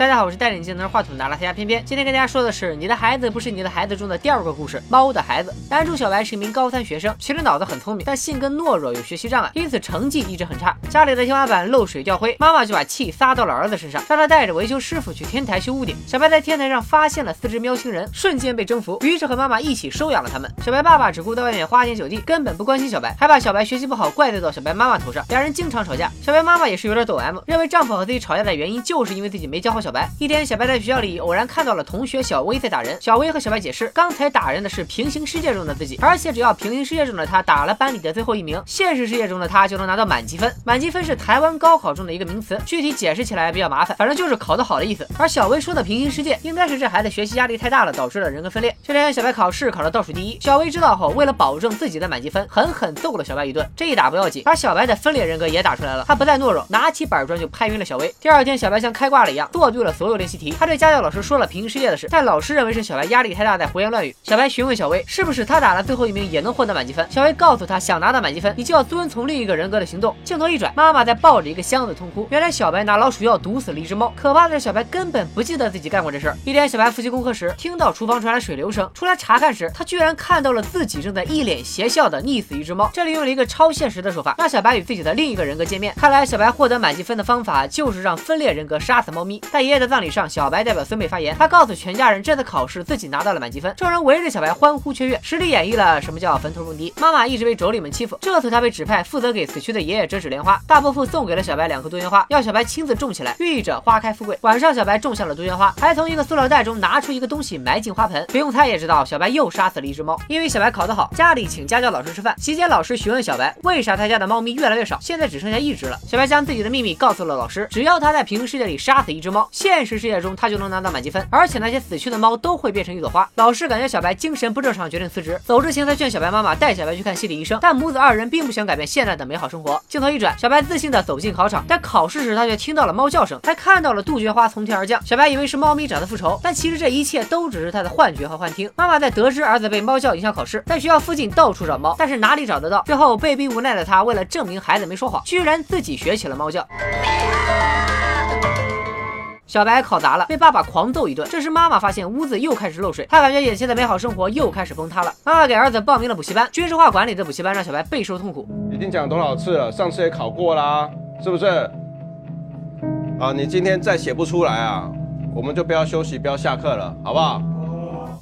大家好，我是戴眼镜拿着话筒的阿拉斯加偏偏。今天跟大家说的是《你的孩子不是你的孩子》中的第二个故事——猫的孩子。男主小白是一名高三学生，其实脑子很聪明，但性格懦弱，有学习障碍，因此成绩一直很差。家里的天花板漏水掉灰，妈妈就把气撒到了儿子身上，让他带着维修师傅去天台修屋顶。小白在天台上发现了四只喵星人，瞬间被征服，于是和妈妈一起收养了他们。小白爸爸只顾在外面花天酒地，根本不关心小白，还把小白学习不好怪罪到小白妈妈头上，两人经常吵架。小白妈妈也是有点抖 M，认为丈夫和自己吵架的原因就是因为自己没教好小小白。一天，小白在学校里偶然看到了同学小薇在打人。小薇和小白解释，刚才打人的是平行世界中的自己，而且只要平行世界中的他打了班里的最后一名，现实世界中的他就能拿到满积分。满积分是台湾高考中的一个名词，具体解释起来比较麻烦，反正就是考得好的意思。而小薇说的平行世界，应该是这孩子学习压力太大了，导致了人格分裂。这天，小白考试考了倒数第一，小薇知道后，为了保证自己的满积分，狠狠揍了小白一顿。这一打不要紧，把小白的分裂人格也打出来了。他不再懦弱，拿起板砖就拍晕了小薇。第二天，小白像开挂了一样做对了所有练习题。他对家教老师说了平行世界的事，但老师认为是小白压力太大在胡言乱语。小白询问小薇，是不是他打了最后一名也能获得满积分？小薇告诉他，想拿到满积分，你就要遵从另一个人格的行动。镜头一转，妈妈在抱着一个箱子痛哭。原来小白拿老鼠药毒死了一只猫。可怕的是，小白根本不记得自己干过这事儿。一天，小白复习功课时，听到厨房传来水流声，出来查看时，他居然看到了自己正在一脸邪笑的溺死一只猫。这里用了一个超现实的手法，让小白与自己的另一个人格见面。看来小白获得满积分的方法就是让分裂人格杀死猫咪。但在爷爷的葬礼上，小白代表孙辈发言，他告诉全家人这次考试自己拿到了满积分，众人围着小白欢呼雀跃，实力演绎了什么叫坟头蹦迪。妈妈一直被妯娌们欺负，这次她被指派负责给死去的爷爷折纸莲花。大伯父送给了小白两颗杜鹃花，要小白亲自种起来，寓意着花开富贵。晚上，小白种下了杜鹃花，还从一个塑料袋中拿出一个东西埋进花盆。不用猜也知道，小白又杀死了一只猫。因为小白考得好，家里请家教老师吃饭。期间，老师询问小白，为啥他家的猫咪越来越少，现在只剩下一只了。小白将自己的秘密告诉了老师，只要他在平行世界里杀死一只猫，现实世界中他就能拿到满积分，而且那些死去的猫都会变成一朵花。老师感觉小白精神不正常，决定辞职。走之前，他劝小白妈妈带小白去看心理医生，但母子二人并不想改变现在的美好生活。镜头一转，小白自信的走进考场，但考试时他却听到了猫叫声，还看到了杜鹃花从天而降。小白以为是猫咪找他复仇，但其实这一切都只是他的幻觉和幻听。妈妈在得知儿子被猫叫影响考试，在学校附近到处找猫，但是哪里找得到？最后被逼无奈的他，为了证明孩子没说谎，居然自己学起了猫叫。小白考砸了，被爸爸狂揍一顿。这时妈妈发现屋子又开始漏水，她感觉眼前的美好生活又开始崩塌了。妈妈给儿子报名了补习班，军事化管理的补习班让小白备受痛苦。已经讲多少次了，上次也考过啦，是不是？啊，你今天再写不出来啊，我们就不要休息，不要下课了，好不好？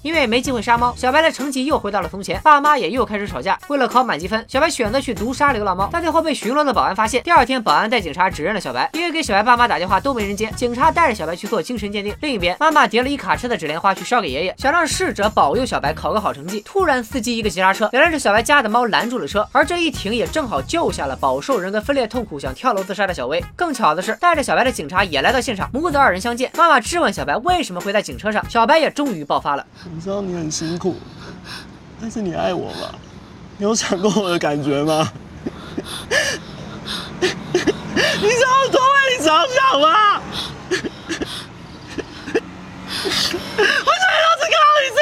因为没机会杀猫，小白的成绩又回到了从前，爸妈也又开始吵架。为了考满积分，小白选择去毒杀流浪猫，但最后被巡逻的保安发现。第二天，保安带警察指认了小白，因为给小白爸妈打电话都没人接。警察带着小白去做精神鉴定。另一边，妈妈叠了一卡车的纸莲花去烧给爷爷，想让逝者保佑小白考个好成绩。突然，司机一个急刹车，原来是小白家的猫拦住了车，而这一停也正好救下了饱受人格分裂痛苦、想跳楼自杀的小薇。更巧的是，带着小白的警察也来到现场，母子二人相见。妈妈质问小白为什么会在警车上，小白也终于爆发了。我知道你很辛苦，但是你爱我吗？你有想过我的感觉吗？你知道我多为你着想吗？为什么要只靠你自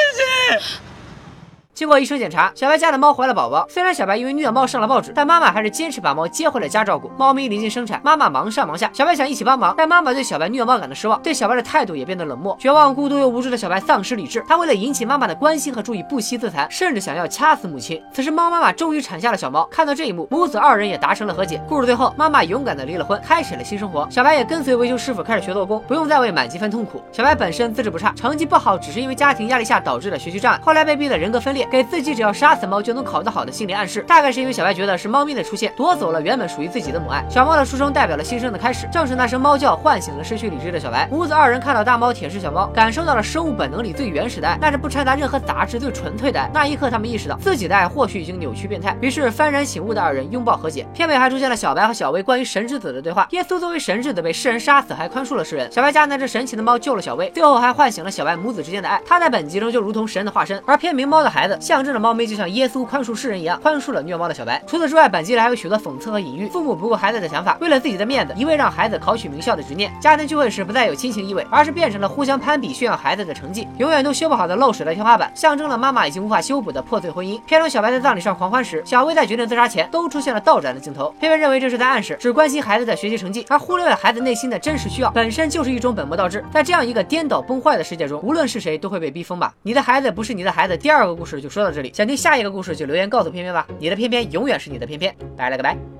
己？经过医生检查，小白家的猫怀了宝宝。虽然小白因为虐猫上了报纸，但妈妈还是坚持把猫接回了家照顾。猫咪临近生产，妈妈忙上忙下，小白想一起帮忙，但妈妈对小白虐猫感到失望，对小白的态度也变得冷漠。绝望、孤独又无助的小白丧失理智，他为了引起妈妈的关心和注意，不惜自残，甚至想要掐死母亲。此时，猫妈妈终于产下了小猫。看到这一幕，母子二人也达成了和解。故事最后，妈妈勇敢的离了婚，开始了新生活。小白也跟随维修师傅开始学做工，不用再为满积分痛苦。小白本身资质不差，成绩不好只是因为家庭压力下导致的学习障碍，后来被逼的人格分裂，给自己只要杀。死猫就能考得好的心理暗示，大概是因为小白觉得是猫咪的出现夺走了原本属于自己的母爱。小猫的出生代表了新生的开始，正是那声猫叫唤醒了失去理智的小白。母子二人看到大猫舔舐小猫，感受到了生物本能里最原始的爱，那是不掺杂任何杂质、最纯粹的爱。那一刻，他们意识到自己的爱或许已经扭曲变态，于是幡然醒悟的二人拥抱和解。片尾还出现了小白和小薇关于神之子的对话。耶稣作为神之子被世人杀死，还宽恕了世人。小白家那只神奇的猫救了小薇，最后还唤醒了小白母子之间的爱。他在本集中就如同神的化身，而片名《猫的孩子》象征着猫咪就像耶稣宽恕世人一样，宽恕了虐猫的小白。除此之外，本集里还有许多讽刺和隐喻，父母不顾孩子的想法，为了自己的面子，一味让孩子考取名校的执念。家庭聚会时不再有亲情意味，而是变成了互相攀比炫耀孩子的成绩，永远都修不好的漏水的天花板，象征了妈妈已经无法修补的破碎婚姻。片中小白在葬礼上狂欢时，小薇在决定自杀前，都出现了倒转的镜头。片片认为这是在暗示，只关心孩子的学习成绩，而忽略了孩子内心的真实需要，本身就是一种本末倒置。在这样一个颠倒崩坏的世界中，无论是谁都会被逼疯吧。你的孩子不是你的孩子。第二个故事就就说到这里，想听下一个故事就留言告诉片片吧。你的片片永远是你的片片，拜了个拜。